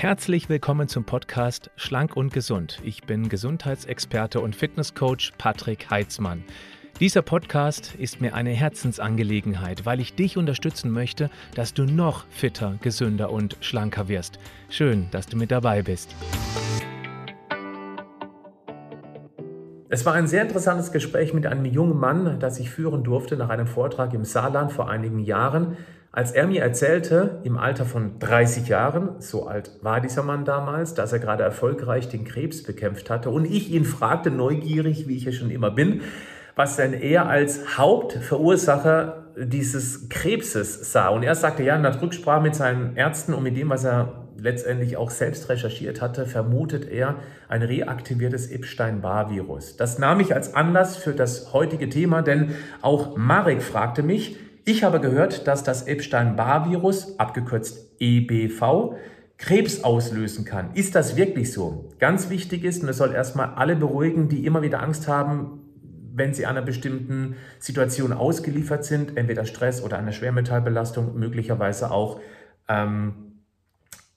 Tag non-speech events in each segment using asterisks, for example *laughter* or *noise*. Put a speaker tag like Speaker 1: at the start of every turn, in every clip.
Speaker 1: Herzlich willkommen zum Podcast Schlank und Gesund. Ich bin Gesundheitsexperte und Fitnesscoach Patrick Heitzmann. Dieser Podcast ist mir eine Herzensangelegenheit, weil ich dich unterstützen möchte, dass du noch fitter, gesünder und schlanker wirst. Schön, dass du mit dabei bist. Es war ein sehr interessantes Gespräch mit einem jungen Mann, das ich führen durfte nach einem Vortrag im Saarland vor einigen Jahren. Als er mir erzählte, im Alter von 30 Jahren, so alt war dieser Mann damals, dass er gerade erfolgreich den Krebs bekämpft hatte und ich ihn fragte, neugierig, wie ich ja schon immer bin, was denn er als Hauptverursacher dieses Krebses sah. Und er sagte, ja, in der Rücksprache mit seinen Ärzten und mit dem, was er letztendlich auch selbst recherchiert hatte, vermutet er ein reaktiviertes Epstein-Barr-Virus. Das nahm ich als Anlass für das heutige Thema, denn auch Marek fragte mich, ich habe gehört, dass das Epstein-Barr-Virus, abgekürzt EBV, Krebs auslösen kann. Ist das wirklich so? Ganz wichtig ist, und es soll erstmal alle beruhigen, die immer wieder Angst haben, wenn sie einer bestimmten Situation ausgeliefert sind, entweder Stress oder einer Schwermetallbelastung, möglicherweise auch ähm,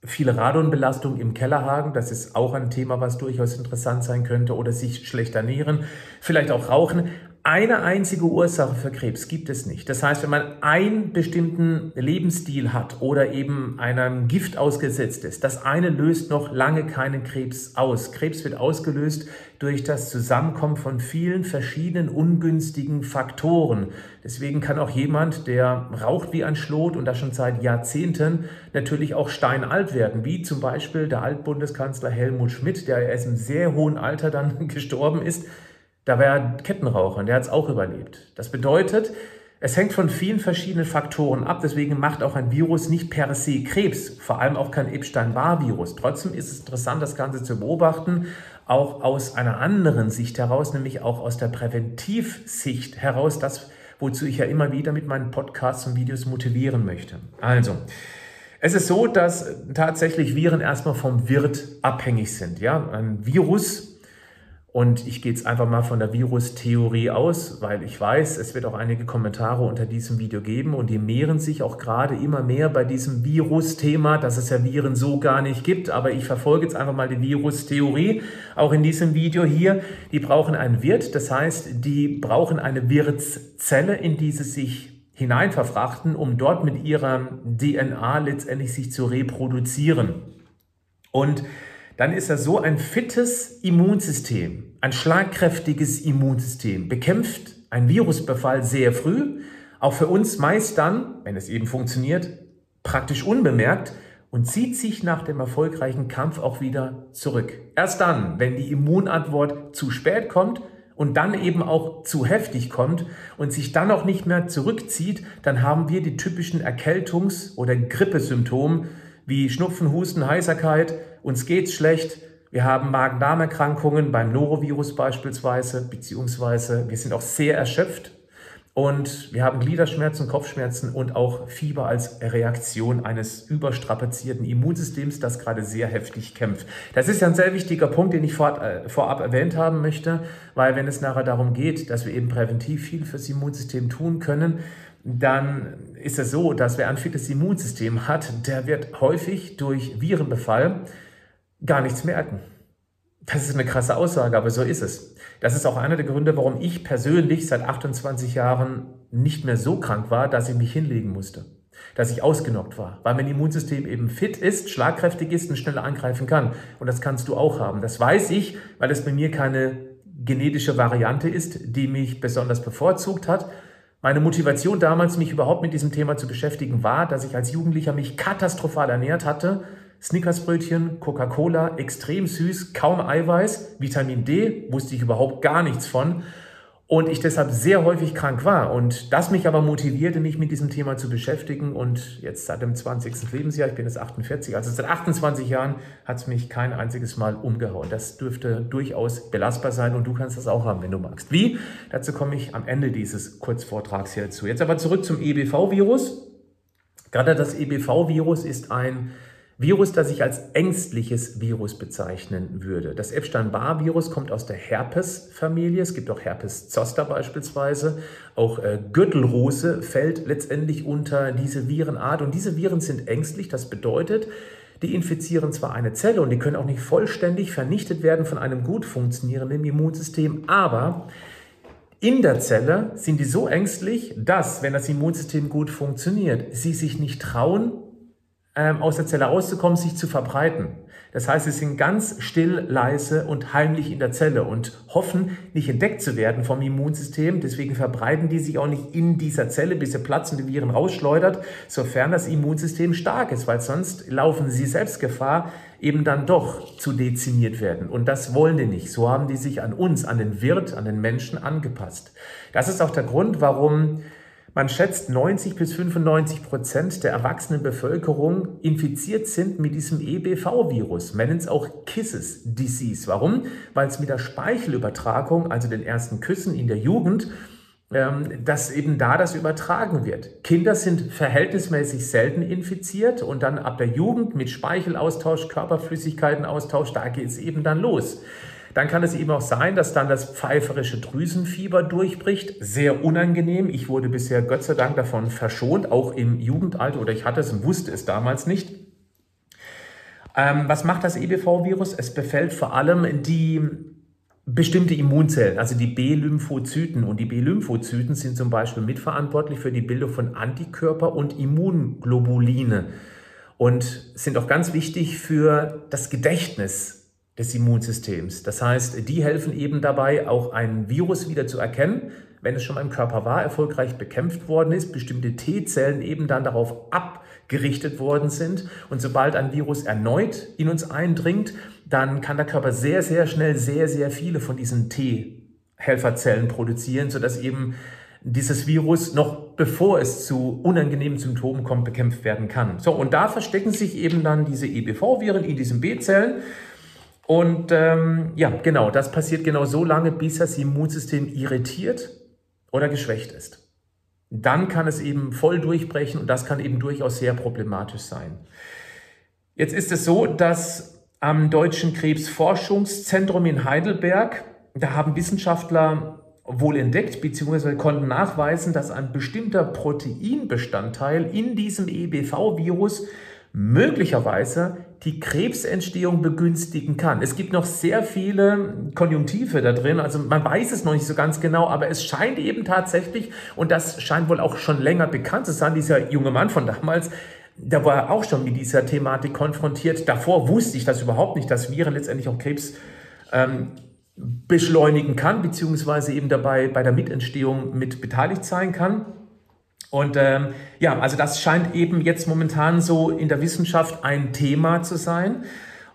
Speaker 1: viele Radonbelastung im Kellerhagen, das ist auch ein Thema, was durchaus interessant sein könnte, oder sich schlecht ernähren, vielleicht auch rauchen eine einzige Ursache für Krebs gibt es nicht. Das heißt, wenn man einen bestimmten Lebensstil hat oder eben einem Gift ausgesetzt ist, das eine löst noch lange keinen Krebs aus. Krebs wird ausgelöst durch das Zusammenkommen von vielen verschiedenen ungünstigen Faktoren. Deswegen kann auch jemand, der raucht wie ein Schlot und das schon seit Jahrzehnten, natürlich auch steinalt werden, wie zum Beispiel der Altbundeskanzler Helmut Schmidt, der erst im sehr hohen Alter dann *laughs* gestorben ist da war er Kettenraucher und der hat es auch überlebt. Das bedeutet, es hängt von vielen verschiedenen Faktoren ab. Deswegen macht auch ein Virus nicht per se Krebs, vor allem auch kein Epstein-Barr-Virus. Trotzdem ist es interessant, das Ganze zu beobachten, auch aus einer anderen Sicht heraus, nämlich auch aus der Präventivsicht heraus, das, wozu ich ja immer wieder mit meinen Podcasts und Videos motivieren möchte. Also, es ist so, dass tatsächlich Viren erstmal vom Wirt abhängig sind. Ja, ein Virus und ich gehe jetzt einfach mal von der Virustheorie aus, weil ich weiß, es wird auch einige Kommentare unter diesem Video geben und die mehren sich auch gerade immer mehr bei diesem Virusthema, dass es ja Viren so gar nicht gibt. Aber ich verfolge jetzt einfach mal die Virustheorie, auch in diesem Video hier. Die brauchen einen Wirt, das heißt, die brauchen eine Wirtszelle, in die sie sich hineinverfrachten, um dort mit ihrer DNA letztendlich sich zu reproduzieren. Und dann ist er so ein fittes Immunsystem, ein schlagkräftiges Immunsystem, bekämpft einen Virusbefall sehr früh, auch für uns meist dann, wenn es eben funktioniert, praktisch unbemerkt und zieht sich nach dem erfolgreichen Kampf auch wieder zurück. Erst dann, wenn die Immunantwort zu spät kommt und dann eben auch zu heftig kommt und sich dann auch nicht mehr zurückzieht, dann haben wir die typischen Erkältungs- oder Grippesymptome wie Schnupfen, Husten, Heiserkeit, uns geht's schlecht, wir haben Magen-Darm-Erkrankungen beim Norovirus beispielsweise, beziehungsweise wir sind auch sehr erschöpft und wir haben Gliederschmerzen, Kopfschmerzen und auch Fieber als Reaktion eines überstrapazierten Immunsystems, das gerade sehr heftig kämpft. Das ist ein sehr wichtiger Punkt, den ich äh, vorab erwähnt haben möchte, weil wenn es nachher darum geht, dass wir eben präventiv viel fürs Immunsystem tun können, dann ist es so, dass wer ein fittes Immunsystem hat, der wird häufig durch Virenbefall gar nichts merken. Das ist eine krasse Aussage, aber so ist es. Das ist auch einer der Gründe, warum ich persönlich seit 28 Jahren nicht mehr so krank war, dass ich mich hinlegen musste. Dass ich ausgenockt war. Weil mein Immunsystem eben fit ist, schlagkräftig ist und schneller angreifen kann. Und das kannst du auch haben. Das weiß ich, weil es bei mir keine genetische Variante ist, die mich besonders bevorzugt hat, meine Motivation damals, mich überhaupt mit diesem Thema zu beschäftigen, war, dass ich als Jugendlicher mich katastrophal ernährt hatte. Snickersbrötchen, Coca-Cola, extrem süß, kaum Eiweiß, Vitamin D, wusste ich überhaupt gar nichts von und ich deshalb sehr häufig krank war und das mich aber motivierte, mich mit diesem Thema zu beschäftigen und jetzt seit dem 20. Lebensjahr, ich bin jetzt 48, also seit 28 Jahren hat es mich kein einziges Mal umgehauen. Das dürfte durchaus belastbar sein und du kannst das auch haben, wenn du magst. Wie? Dazu komme ich am Ende dieses Kurzvortrags hier zu. Jetzt aber zurück zum EBV-Virus. Gerade das EBV-Virus ist ein Virus, das ich als ängstliches Virus bezeichnen würde. Das Epstein-Barr-Virus kommt aus der Herpes-Familie. Es gibt auch Herpes zoster beispielsweise. Auch äh, Gürtelrose fällt letztendlich unter diese Virenart. Und diese Viren sind ängstlich. Das bedeutet, die infizieren zwar eine Zelle und die können auch nicht vollständig vernichtet werden von einem gut funktionierenden Immunsystem, aber in der Zelle sind die so ängstlich, dass, wenn das Immunsystem gut funktioniert, sie sich nicht trauen, ähm, aus der Zelle rauszukommen, sich zu verbreiten. Das heißt, sie sind ganz still, leise und heimlich in der Zelle und hoffen, nicht entdeckt zu werden vom Immunsystem. Deswegen verbreiten die sich auch nicht in dieser Zelle, bis sie platzende Viren rausschleudert, sofern das Immunsystem stark ist, weil sonst laufen sie selbst Gefahr, eben dann doch zu dezimiert werden. Und das wollen die nicht. So haben die sich an uns, an den Wirt, an den Menschen angepasst. Das ist auch der Grund, warum man schätzt, 90 bis 95 Prozent der erwachsenen Bevölkerung infiziert sind mit diesem EBV-Virus. Man nennt es auch Kisses Disease. Warum? Weil es mit der Speichelübertragung, also den ersten Küssen in der Jugend, ähm, dass eben da das übertragen wird. Kinder sind verhältnismäßig selten infiziert und dann ab der Jugend mit Speichelaustausch, Körperflüssigkeitenaustausch, da geht es eben dann los. Dann kann es eben auch sein, dass dann das pfeiferische Drüsenfieber durchbricht. Sehr unangenehm. Ich wurde bisher Gott sei Dank davon verschont, auch im Jugendalter, oder ich hatte es und wusste es damals nicht. Ähm, was macht das EBV-Virus? Es befällt vor allem die bestimmte Immunzellen, also die B-Lymphozyten. Und die B-Lymphozyten sind zum Beispiel mitverantwortlich für die Bildung von Antikörper und Immunglobuline und sind auch ganz wichtig für das Gedächtnis des Immunsystems. Das heißt, die helfen eben dabei, auch ein Virus wieder zu erkennen, wenn es schon im Körper war, erfolgreich bekämpft worden ist, bestimmte T-Zellen eben dann darauf abgerichtet worden sind. Und sobald ein Virus erneut in uns eindringt, dann kann der Körper sehr, sehr schnell sehr, sehr viele von diesen T-Helferzellen produzieren, sodass eben dieses Virus noch bevor es zu unangenehmen Symptomen kommt, bekämpft werden kann. So, und da verstecken sich eben dann diese EBV-Viren in diesen B-Zellen. Und ähm, ja, genau, das passiert genau so lange, bis das Immunsystem irritiert oder geschwächt ist. Dann kann es eben voll durchbrechen und das kann eben durchaus sehr problematisch sein. Jetzt ist es so, dass am Deutschen Krebsforschungszentrum in Heidelberg, da haben Wissenschaftler wohl entdeckt bzw. konnten nachweisen, dass ein bestimmter Proteinbestandteil in diesem EBV-Virus möglicherweise die Krebsentstehung begünstigen kann. Es gibt noch sehr viele Konjunktive da drin, also man weiß es noch nicht so ganz genau, aber es scheint eben tatsächlich, und das scheint wohl auch schon länger bekannt zu sein, dieser junge Mann von damals, der war auch schon mit dieser Thematik konfrontiert. Davor wusste ich das überhaupt nicht, dass Viren letztendlich auch Krebs ähm, beschleunigen kann, beziehungsweise eben dabei bei der Mitentstehung mit beteiligt sein kann. Und ähm, ja, also das scheint eben jetzt momentan so in der Wissenschaft ein Thema zu sein.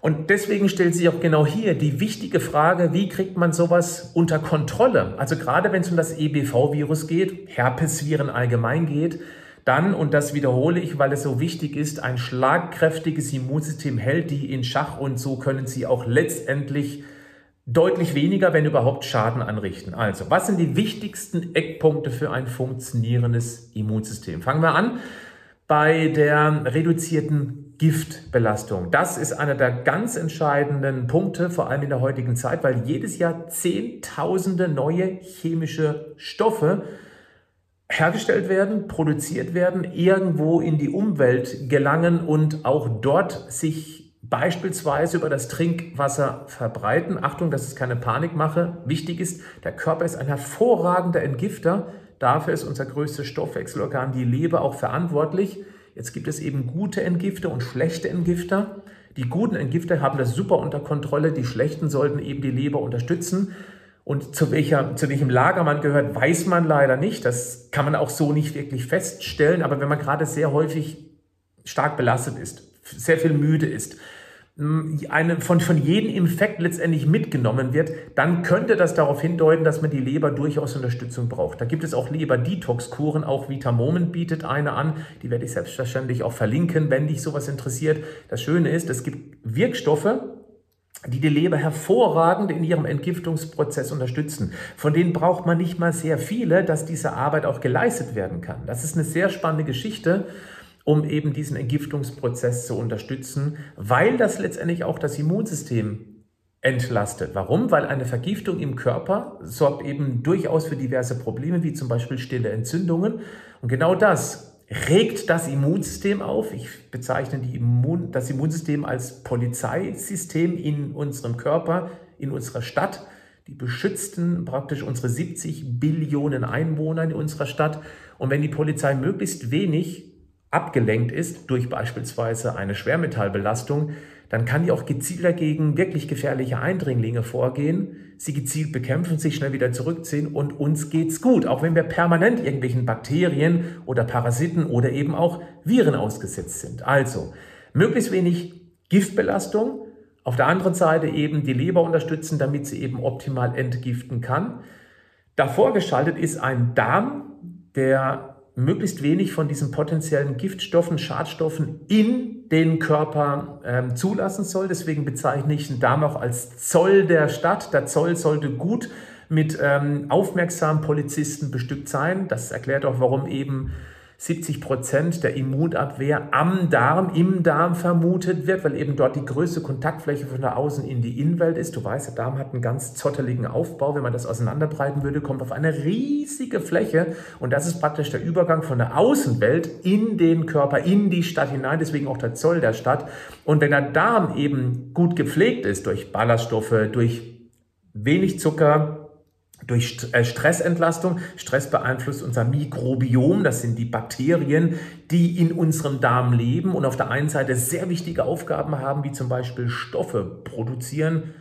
Speaker 1: Und deswegen stellt sich auch genau hier die wichtige Frage, wie kriegt man sowas unter Kontrolle? Also gerade wenn es um das EBV-Virus geht, Herpesviren allgemein geht, dann, und das wiederhole ich, weil es so wichtig ist, ein schlagkräftiges Immunsystem hält die in Schach und so können sie auch letztendlich deutlich weniger, wenn überhaupt, Schaden anrichten. Also, was sind die wichtigsten Eckpunkte für ein funktionierendes Immunsystem? Fangen wir an bei der reduzierten Giftbelastung. Das ist einer der ganz entscheidenden Punkte, vor allem in der heutigen Zeit, weil jedes Jahr Zehntausende neue chemische Stoffe hergestellt werden, produziert werden, irgendwo in die Umwelt gelangen und auch dort sich beispielsweise über das Trinkwasser verbreiten. Achtung, dass es keine Panik mache. Wichtig ist, der Körper ist ein hervorragender Entgifter. Dafür ist unser größtes Stoffwechselorgan, die Leber, auch verantwortlich. Jetzt gibt es eben gute Entgifter und schlechte Entgifter. Die guten Entgifter haben das super unter Kontrolle, die schlechten sollten eben die Leber unterstützen. Und zu, welcher, zu welchem Lager man gehört, weiß man leider nicht. Das kann man auch so nicht wirklich feststellen. Aber wenn man gerade sehr häufig stark belastet ist, sehr viel müde ist, eine, von, von jedem Infekt letztendlich mitgenommen wird, dann könnte das darauf hindeuten, dass man die Leber durchaus Unterstützung braucht. Da gibt es auch Leber-Detox-Kuren, auch Vitamomen bietet eine an, die werde ich selbstverständlich auch verlinken, wenn dich sowas interessiert. Das Schöne ist, es gibt Wirkstoffe, die die Leber hervorragend in ihrem Entgiftungsprozess unterstützen. Von denen braucht man nicht mal sehr viele, dass diese Arbeit auch geleistet werden kann. Das ist eine sehr spannende Geschichte um eben diesen Entgiftungsprozess zu unterstützen, weil das letztendlich auch das Immunsystem entlastet. Warum? Weil eine Vergiftung im Körper sorgt eben durchaus für diverse Probleme, wie zum Beispiel stille Entzündungen. Und genau das regt das Immunsystem auf. Ich bezeichne Immun, das Immunsystem als Polizeisystem in unserem Körper, in unserer Stadt. Die beschützten praktisch unsere 70 Billionen Einwohner in unserer Stadt. Und wenn die Polizei möglichst wenig abgelenkt ist durch beispielsweise eine Schwermetallbelastung, dann kann die auch gezielt dagegen wirklich gefährliche Eindringlinge vorgehen, sie gezielt bekämpfen, sich schnell wieder zurückziehen und uns geht's gut, auch wenn wir permanent irgendwelchen Bakterien oder Parasiten oder eben auch Viren ausgesetzt sind. Also, möglichst wenig Giftbelastung, auf der anderen Seite eben die Leber unterstützen, damit sie eben optimal entgiften kann. Davor geschaltet ist ein Darm, der möglichst wenig von diesen potenziellen Giftstoffen, Schadstoffen in den Körper ähm, zulassen soll. Deswegen bezeichne ich den Darm auch als Zoll der Stadt. Der Zoll sollte gut mit ähm, aufmerksamen Polizisten bestückt sein. Das erklärt auch, warum eben 70 Prozent der Immunabwehr am Darm, im Darm vermutet wird, weil eben dort die größte Kontaktfläche von der Außen in die Innenwelt ist. Du weißt, der Darm hat einen ganz zotteligen Aufbau. Wenn man das auseinanderbreiten würde, kommt auf eine riesige Fläche und das ist praktisch der Übergang von der Außenwelt in den Körper, in die Stadt hinein, deswegen auch der Zoll der Stadt. Und wenn der Darm eben gut gepflegt ist durch Ballaststoffe, durch wenig Zucker, durch äh, Stressentlastung. Stress beeinflusst unser Mikrobiom, das sind die Bakterien, die in unserem Darm leben und auf der einen Seite sehr wichtige Aufgaben haben, wie zum Beispiel Stoffe produzieren,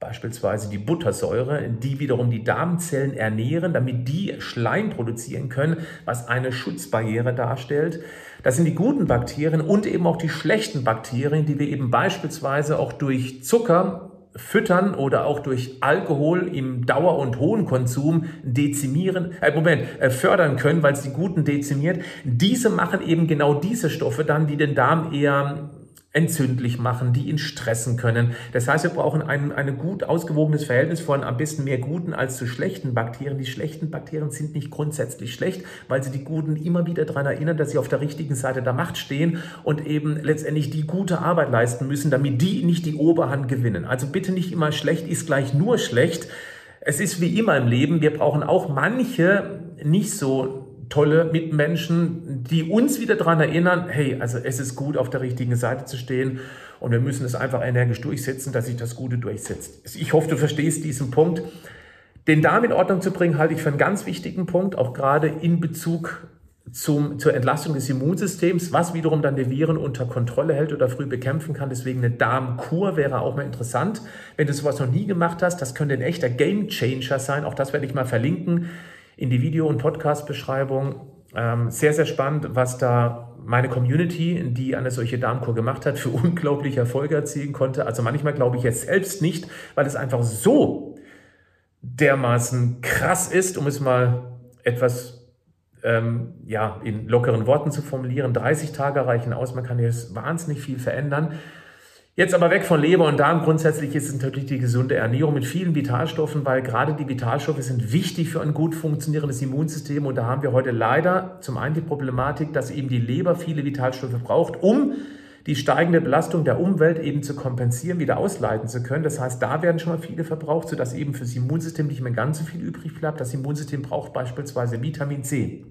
Speaker 1: beispielsweise die Buttersäure, die wiederum die Darmzellen ernähren, damit die Schleim produzieren können, was eine Schutzbarriere darstellt. Das sind die guten Bakterien und eben auch die schlechten Bakterien, die wir eben beispielsweise auch durch Zucker füttern oder auch durch Alkohol im Dauer- und hohen Konsum dezimieren, äh, Moment, äh, fördern können, weil es die Guten dezimiert. Diese machen eben genau diese Stoffe dann, die den Darm eher entzündlich machen, die ihn stressen können. Das heißt, wir brauchen ein, ein gut ausgewogenes Verhältnis von am besten mehr guten als zu schlechten Bakterien. Die schlechten Bakterien sind nicht grundsätzlich schlecht, weil sie die guten immer wieder daran erinnern, dass sie auf der richtigen Seite der Macht stehen und eben letztendlich die gute Arbeit leisten müssen, damit die nicht die Oberhand gewinnen. Also bitte nicht immer schlecht ist gleich nur schlecht. Es ist wie immer im Leben, wir brauchen auch manche nicht so tolle Mitmenschen, die uns wieder daran erinnern, hey, also es ist gut, auf der richtigen Seite zu stehen und wir müssen es einfach energisch durchsetzen, dass sich das Gute durchsetzt. Ich hoffe, du verstehst diesen Punkt. Den Darm in Ordnung zu bringen, halte ich für einen ganz wichtigen Punkt, auch gerade in Bezug zum, zur Entlastung des Immunsystems, was wiederum dann die Viren unter Kontrolle hält oder früh bekämpfen kann. Deswegen eine Darmkur wäre auch mal interessant. Wenn du sowas noch nie gemacht hast, das könnte ein echter Gamechanger sein. Auch das werde ich mal verlinken in die Video- und Podcast-Beschreibung. Ähm, sehr, sehr spannend, was da meine Community, die eine solche Darmkur gemacht hat, für *laughs* unglaubliche Erfolge erzielen konnte. Also manchmal glaube ich jetzt selbst nicht, weil es einfach so dermaßen krass ist, um es mal etwas ähm, ja, in lockeren Worten zu formulieren. 30 Tage reichen aus, man kann jetzt wahnsinnig viel verändern. Jetzt aber weg von Leber und Darm. Grundsätzlich ist es natürlich die gesunde Ernährung mit vielen Vitalstoffen, weil gerade die Vitalstoffe sind wichtig für ein gut funktionierendes Immunsystem. Und da haben wir heute leider zum einen die Problematik, dass eben die Leber viele Vitalstoffe braucht, um die steigende Belastung der Umwelt eben zu kompensieren, wieder ausleiten zu können. Das heißt, da werden schon mal viele verbraucht, sodass eben für das Immunsystem nicht mehr ganz so viel übrig bleibt. Das Immunsystem braucht beispielsweise Vitamin C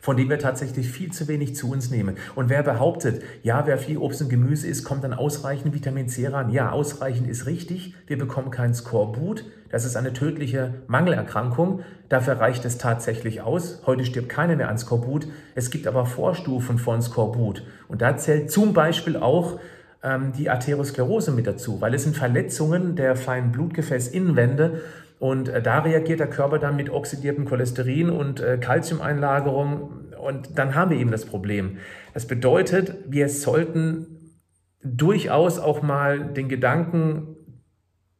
Speaker 1: von dem wir tatsächlich viel zu wenig zu uns nehmen. Und wer behauptet, ja, wer viel Obst und Gemüse isst, kommt dann ausreichend Vitamin C ran. Ja, ausreichend ist richtig. Wir bekommen kein Skorbut. Das ist eine tödliche Mangelerkrankung. Dafür reicht es tatsächlich aus. Heute stirbt keiner mehr an Skorbut. Es gibt aber Vorstufen von Skorbut. Und da zählt zum Beispiel auch ähm, die Arteriosklerose mit dazu, weil es sind Verletzungen der feinen Blutgefäßinnenwände und äh, da reagiert der Körper dann mit oxidiertem Cholesterin und äh, Calciumeinlagerung. Und dann haben wir eben das Problem. Das bedeutet, wir sollten durchaus auch mal den Gedanken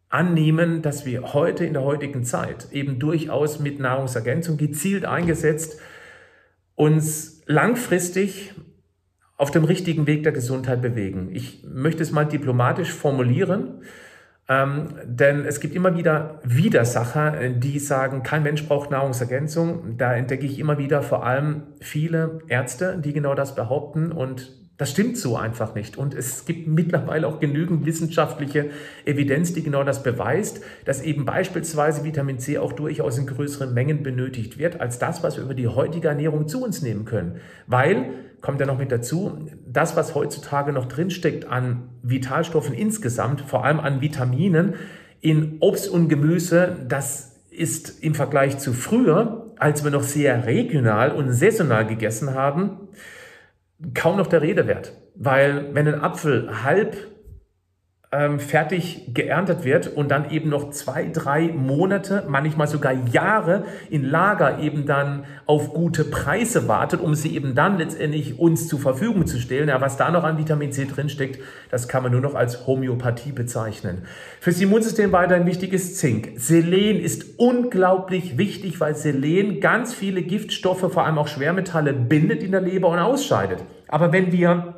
Speaker 1: annehmen, dass wir heute in der heutigen Zeit eben durchaus mit Nahrungsergänzung gezielt eingesetzt uns langfristig auf dem richtigen Weg der Gesundheit bewegen. Ich möchte es mal diplomatisch formulieren. Ähm, denn es gibt immer wieder Widersacher, die sagen, kein Mensch braucht Nahrungsergänzung. Da entdecke ich immer wieder vor allem viele Ärzte, die genau das behaupten und das stimmt so einfach nicht. Und es gibt mittlerweile auch genügend wissenschaftliche Evidenz, die genau das beweist, dass eben beispielsweise Vitamin C auch durchaus in größeren Mengen benötigt wird, als das, was wir über die heutige Ernährung zu uns nehmen können. Weil, kommt ja noch mit dazu, das, was heutzutage noch drinsteckt an Vitalstoffen insgesamt, vor allem an Vitaminen in Obst und Gemüse, das ist im Vergleich zu früher, als wir noch sehr regional und saisonal gegessen haben, kaum noch der Rede wert. Weil wenn ein Apfel halb ähm, fertig geerntet wird und dann eben noch zwei, drei Monate, manchmal sogar Jahre in Lager eben dann auf gute Preise wartet, um sie eben dann letztendlich uns zur Verfügung zu stellen. Ja, was da noch an Vitamin C drinsteckt, das kann man nur noch als Homöopathie bezeichnen. Fürs Immunsystem weiterhin wichtig ist Zink. Selen ist unglaublich wichtig, weil Selen ganz viele Giftstoffe, vor allem auch Schwermetalle, bindet in der Leber und ausscheidet. Aber wenn wir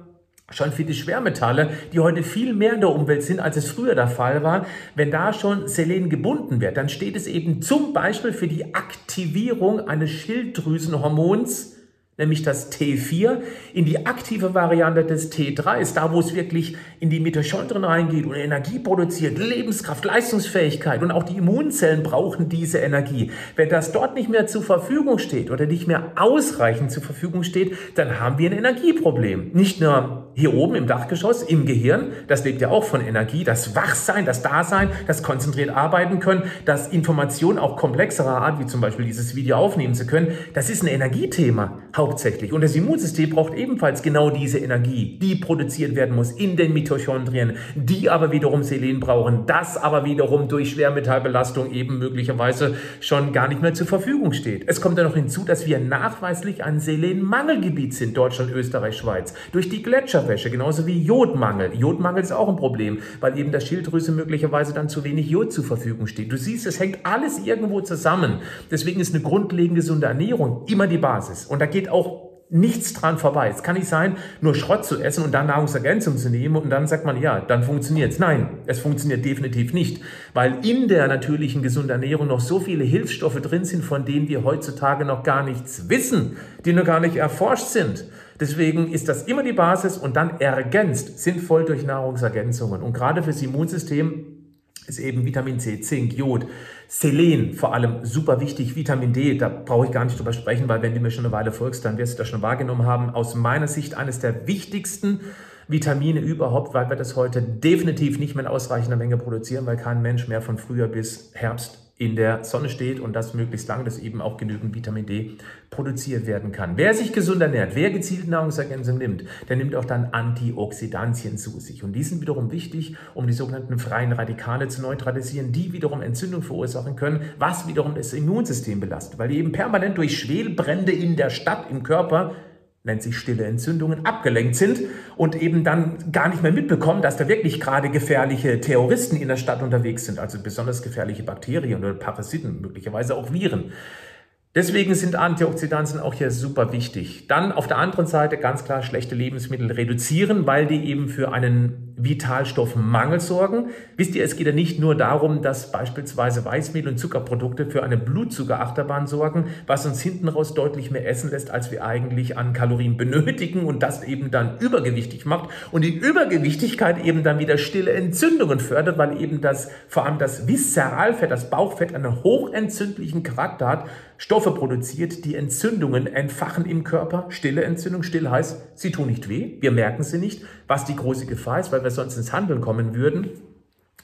Speaker 1: schon für die Schwermetalle, die heute viel mehr in der Umwelt sind, als es früher der Fall war, wenn da schon Selen gebunden wird, dann steht es eben zum Beispiel für die Aktivierung eines Schilddrüsenhormons, nämlich das T4, in die aktive Variante des T3 ist da, wo es wirklich in die Mitochondrien reingeht und Energie produziert, Lebenskraft, Leistungsfähigkeit und auch die Immunzellen brauchen diese Energie. Wenn das dort nicht mehr zur Verfügung steht oder nicht mehr ausreichend zur Verfügung steht, dann haben wir ein Energieproblem. Nicht nur hier oben im Dachgeschoss, im Gehirn, das lebt ja auch von Energie, das Wachsein, das Dasein, das konzentriert arbeiten können, das Informationen auch komplexerer Art, wie zum Beispiel dieses Video aufnehmen zu können, das ist ein Energiethema hauptsächlich. Und das Immunsystem braucht ebenfalls genau diese Energie, die produziert werden muss in den Mitochondrien, die aber wiederum Selen brauchen, das aber wiederum durch Schwermetallbelastung eben möglicherweise schon gar nicht mehr zur Verfügung steht. Es kommt dann noch hinzu, dass wir nachweislich ein Selenmangelgebiet sind, Deutschland, Österreich, Schweiz, durch die Gletscherwäsche, genauso wie Jodmangel. Jodmangel ist auch ein Problem, weil eben der Schilddrüse möglicherweise dann zu wenig Jod zur Verfügung steht. Du siehst, es hängt alles irgendwo zusammen. Deswegen ist eine grundlegend gesunde Ernährung immer die Basis. Und da geht auch nichts dran vorbei. Es kann nicht sein, nur Schrott zu essen und dann Nahrungsergänzung zu nehmen und dann sagt man, ja, dann funktioniert es. Nein, es funktioniert definitiv nicht, weil in der natürlichen gesunden Ernährung noch so viele Hilfsstoffe drin sind, von denen wir heutzutage noch gar nichts wissen, die noch gar nicht erforscht sind. Deswegen ist das immer die Basis und dann ergänzt sinnvoll durch Nahrungsergänzungen. Und gerade fürs Immunsystem ist eben Vitamin C, Zink, Jod, Selen vor allem super wichtig, Vitamin D, da brauche ich gar nicht drüber sprechen, weil wenn du mir schon eine Weile folgst, dann wirst du das schon wahrgenommen haben. Aus meiner Sicht eines der wichtigsten Vitamine überhaupt, weil wir das heute definitiv nicht mehr in ausreichender Menge produzieren, weil kein Mensch mehr von Frühjahr bis Herbst in der Sonne steht und das möglichst lang, dass eben auch genügend Vitamin D produziert werden kann. Wer sich gesund ernährt, wer gezielt Nahrungsergänzung nimmt, der nimmt auch dann Antioxidantien zu sich. Und die sind wiederum wichtig, um die sogenannten freien Radikale zu neutralisieren, die wiederum Entzündung verursachen können, was wiederum das Immunsystem belastet, weil die eben permanent durch Schwelbrände in der Stadt, im Körper nennt sich stille Entzündungen, abgelenkt sind und eben dann gar nicht mehr mitbekommen, dass da wirklich gerade gefährliche Terroristen in der Stadt unterwegs sind, also besonders gefährliche Bakterien oder Parasiten, möglicherweise auch Viren. Deswegen sind Antioxidantien auch hier super wichtig. Dann auf der anderen Seite ganz klar schlechte Lebensmittel reduzieren, weil die eben für einen Vitalstoffmangel sorgen. Wisst ihr, es geht ja nicht nur darum, dass beispielsweise Weißmehl und Zuckerprodukte für eine Blutzuckerachterbahn sorgen, was uns hinten raus deutlich mehr essen lässt, als wir eigentlich an Kalorien benötigen und das eben dann übergewichtig macht und die Übergewichtigkeit eben dann wieder stille Entzündungen fördert, weil eben das, vor allem das Viszeralfett, das Bauchfett einen hochentzündlichen Charakter hat, Stoffe produziert, die Entzündungen entfachen im Körper. Stille Entzündung, still heißt, sie tun nicht weh, wir merken sie nicht, was die große Gefahr ist, weil wir sonst ins Handeln kommen würden.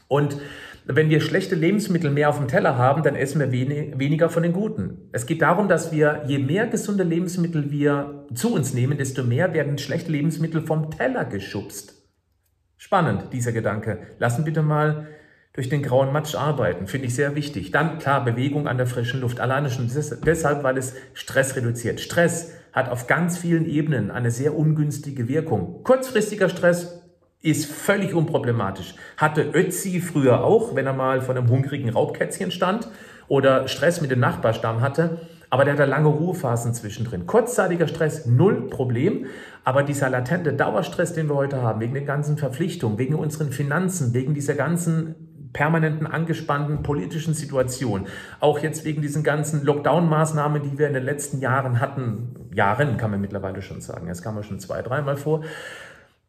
Speaker 1: Und wenn wir schlechte Lebensmittel mehr auf dem Teller haben, dann essen wir wenig, weniger von den guten. Es geht darum, dass wir, je mehr gesunde Lebensmittel wir zu uns nehmen, desto mehr werden schlechte Lebensmittel vom Teller geschubst. Spannend, dieser Gedanke. Lassen bitte mal durch den grauen Matsch arbeiten, finde ich sehr wichtig. Dann klar, Bewegung an der frischen Luft. Alleine schon deshalb, weil es Stress reduziert. Stress hat auf ganz vielen Ebenen eine sehr ungünstige Wirkung. Kurzfristiger Stress ist völlig unproblematisch. Hatte Ötzi früher auch, wenn er mal von einem hungrigen Raubkätzchen stand oder Stress mit dem Nachbarstamm hatte. Aber der hatte lange Ruhephasen zwischendrin. Kurzzeitiger Stress, null Problem. Aber dieser latente Dauerstress, den wir heute haben, wegen den ganzen Verpflichtungen, wegen unseren Finanzen, wegen dieser ganzen permanenten angespannten politischen Situation, auch jetzt wegen diesen ganzen Lockdown-Maßnahmen, die wir in den letzten Jahren hatten, Jahren kann man mittlerweile schon sagen, es kam ja schon zwei, dreimal vor,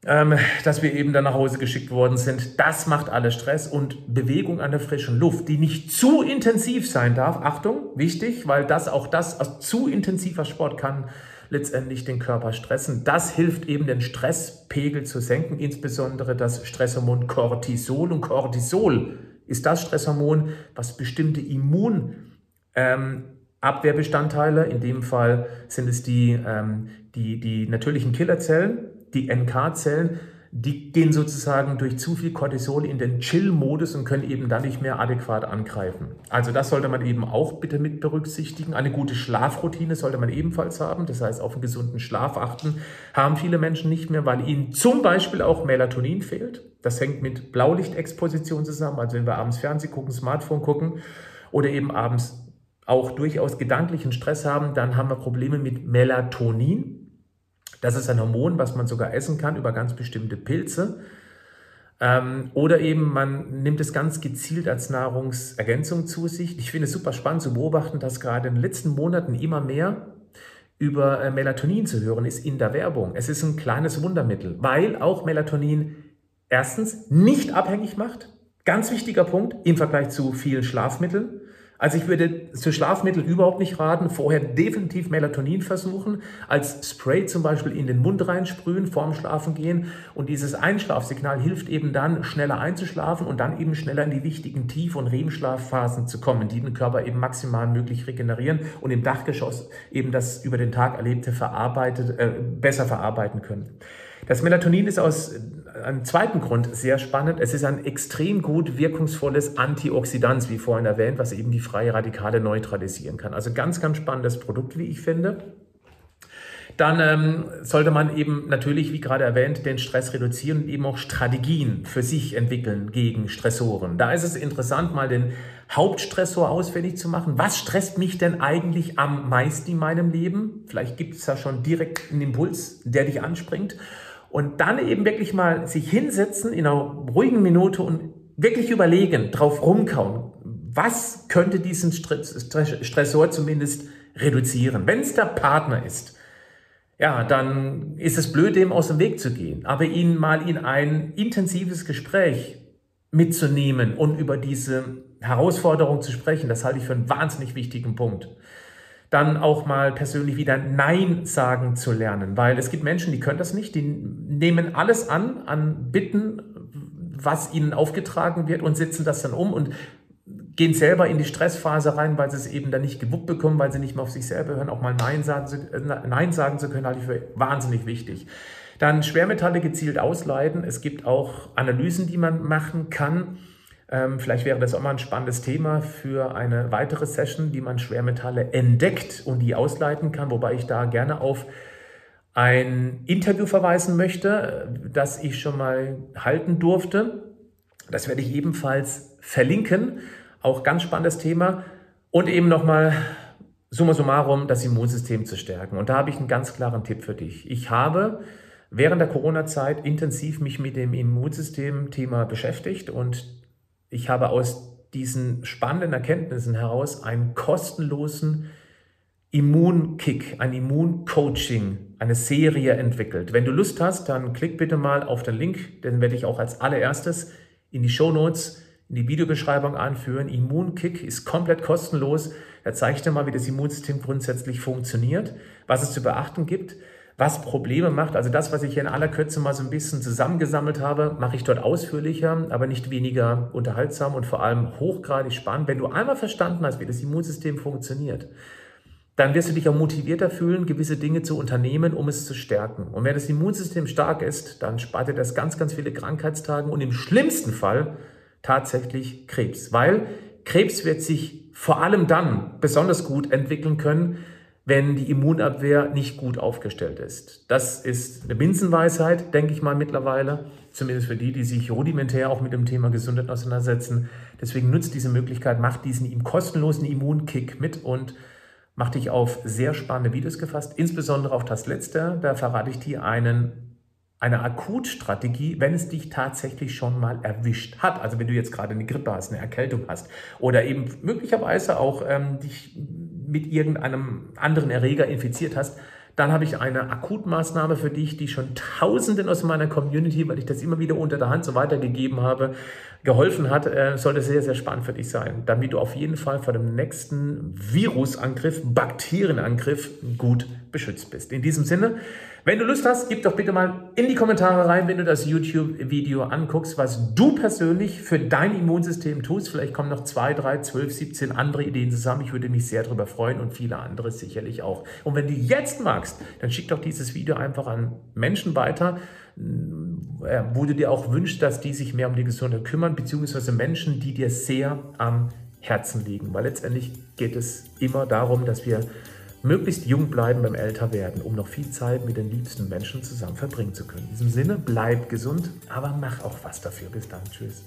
Speaker 1: ähm, dass wir eben dann nach Hause geschickt worden sind. Das macht alles Stress und Bewegung an der frischen Luft, die nicht zu intensiv sein darf. Achtung, wichtig, weil das auch das, zu intensiver Sport kann letztendlich den Körper stressen. Das hilft eben, den Stresspegel zu senken, insbesondere das Stresshormon Cortisol. Und Cortisol ist das Stresshormon, was bestimmte Immunabwehrbestandteile, ähm, in dem Fall sind es die, ähm, die, die natürlichen Killerzellen, die NK-Zellen, die gehen sozusagen durch zu viel Cortisol in den Chill-Modus und können eben dann nicht mehr adäquat angreifen. Also das sollte man eben auch bitte mit berücksichtigen. Eine gute Schlafroutine sollte man ebenfalls haben. Das heißt, auf einen gesunden Schlaf achten haben viele Menschen nicht mehr, weil ihnen zum Beispiel auch Melatonin fehlt. Das hängt mit Blaulichtexposition zusammen. Also wenn wir abends Fernsehen gucken, Smartphone gucken oder eben abends auch durchaus gedanklichen Stress haben, dann haben wir Probleme mit Melatonin. Das ist ein Hormon, was man sogar essen kann über ganz bestimmte Pilze. Ähm, oder eben man nimmt es ganz gezielt als Nahrungsergänzung zu sich. Ich finde es super spannend zu beobachten, dass gerade in den letzten Monaten immer mehr über äh, Melatonin zu hören ist in der Werbung. Es ist ein kleines Wundermittel, weil auch Melatonin erstens nicht abhängig macht. Ganz wichtiger Punkt im Vergleich zu vielen Schlafmitteln. Also ich würde zu Schlafmitteln überhaupt nicht raten. Vorher definitiv Melatonin versuchen, als Spray zum Beispiel in den Mund reinsprühen, vorm Schlafen gehen. Und dieses Einschlafsignal hilft eben dann, schneller einzuschlafen und dann eben schneller in die wichtigen Tief- und REM-Schlafphasen zu kommen, die den Körper eben maximal möglich regenerieren und im Dachgeschoss eben das über den Tag Erlebte verarbeitet, äh, besser verarbeiten können. Das Melatonin ist aus einem zweiten Grund sehr spannend. Es ist ein extrem gut wirkungsvolles Antioxidant, wie vorhin erwähnt, was eben die freie Radikale neutralisieren kann. Also ganz, ganz spannendes Produkt, wie ich finde. Dann ähm, sollte man eben natürlich, wie gerade erwähnt, den Stress reduzieren und eben auch Strategien für sich entwickeln gegen Stressoren. Da ist es interessant, mal den Hauptstressor ausfindig zu machen. Was stresst mich denn eigentlich am meisten in meinem Leben? Vielleicht gibt es ja schon direkt einen Impuls, der dich anspringt. Und dann eben wirklich mal sich hinsetzen in einer ruhigen Minute und wirklich überlegen, drauf rumkauen, was könnte diesen Stressor zumindest reduzieren. Wenn es der Partner ist, ja, dann ist es blöd, dem aus dem Weg zu gehen. Aber ihn mal in ein intensives Gespräch mitzunehmen und über diese Herausforderung zu sprechen, das halte ich für einen wahnsinnig wichtigen Punkt dann auch mal persönlich wieder Nein sagen zu lernen, weil es gibt Menschen, die können das nicht, die nehmen alles an, an Bitten, was ihnen aufgetragen wird und setzen das dann um und gehen selber in die Stressphase rein, weil sie es eben dann nicht gewuppt bekommen, weil sie nicht mehr auf sich selber hören, auch mal Nein sagen, zu, äh, Nein sagen zu können, halte ich für wahnsinnig wichtig. Dann Schwermetalle gezielt ausleiten. Es gibt auch Analysen, die man machen kann ähm, vielleicht wäre das auch mal ein spannendes Thema für eine weitere Session, wie man Schwermetalle entdeckt und die ausleiten kann, wobei ich da gerne auf ein Interview verweisen möchte, das ich schon mal halten durfte. Das werde ich ebenfalls verlinken. Auch ganz spannendes Thema. Und eben nochmal summa summarum das Immunsystem zu stärken. Und da habe ich einen ganz klaren Tipp für dich. Ich habe während der Corona-Zeit intensiv mich mit dem Immunsystem-Thema beschäftigt und ich habe aus diesen spannenden Erkenntnissen heraus einen kostenlosen Immunkick, ein Immuncoaching, eine Serie entwickelt. Wenn du Lust hast, dann klick bitte mal auf den Link, den werde ich auch als allererstes in die Show Notes, in die Videobeschreibung anführen. Immunkick ist komplett kostenlos. Er zeigt dir mal, wie das Immunsystem grundsätzlich funktioniert, was es zu beachten gibt was Probleme macht. Also das, was ich hier in aller Kürze mal so ein bisschen zusammengesammelt habe, mache ich dort ausführlicher, aber nicht weniger unterhaltsam und vor allem hochgradig spannend. Wenn du einmal verstanden hast, wie das Immunsystem funktioniert, dann wirst du dich auch motivierter fühlen, gewisse Dinge zu unternehmen, um es zu stärken. Und wenn das Immunsystem stark ist, dann spart dir das ganz, ganz viele Krankheitstage und im schlimmsten Fall tatsächlich Krebs. Weil Krebs wird sich vor allem dann besonders gut entwickeln können, wenn die Immunabwehr nicht gut aufgestellt ist. Das ist eine Binsenweisheit, denke ich mal mittlerweile, zumindest für die, die sich rudimentär auch mit dem Thema Gesundheit auseinandersetzen. Deswegen nutzt diese Möglichkeit, macht diesen kostenlosen Immunkick mit und mach dich auf sehr spannende Videos gefasst, insbesondere auf das letzte. Da verrate ich dir einen eine Akutstrategie, wenn es dich tatsächlich schon mal erwischt hat. Also wenn du jetzt gerade eine Grippe hast, eine Erkältung hast oder eben möglicherweise auch ähm, dich mit irgendeinem anderen Erreger infiziert hast, dann habe ich eine Akutmaßnahme für dich, die schon Tausenden aus meiner Community, weil ich das immer wieder unter der Hand so weitergegeben habe, geholfen hat. Äh, sollte sehr, sehr spannend für dich sein, damit du auf jeden Fall vor dem nächsten Virusangriff, Bakterienangriff gut beschützt bist. In diesem Sinne, wenn du Lust hast, gib doch bitte mal in die Kommentare rein, wenn du das YouTube-Video anguckst, was du persönlich für dein Immunsystem tust. Vielleicht kommen noch zwei, drei, zwölf, 17 andere Ideen zusammen. Ich würde mich sehr darüber freuen und viele andere sicherlich auch. Und wenn du jetzt magst, dann schick doch dieses Video einfach an Menschen weiter, äh, wo du dir auch wünschst, dass die sich mehr um die Gesundheit kümmern, beziehungsweise Menschen, die dir sehr am Herzen liegen. Weil letztendlich geht es immer darum, dass wir möglichst jung bleiben beim Älterwerden, um noch viel Zeit mit den liebsten Menschen zusammen verbringen zu können. In diesem Sinne, bleib gesund, aber mach auch was dafür. Bis dann. Tschüss.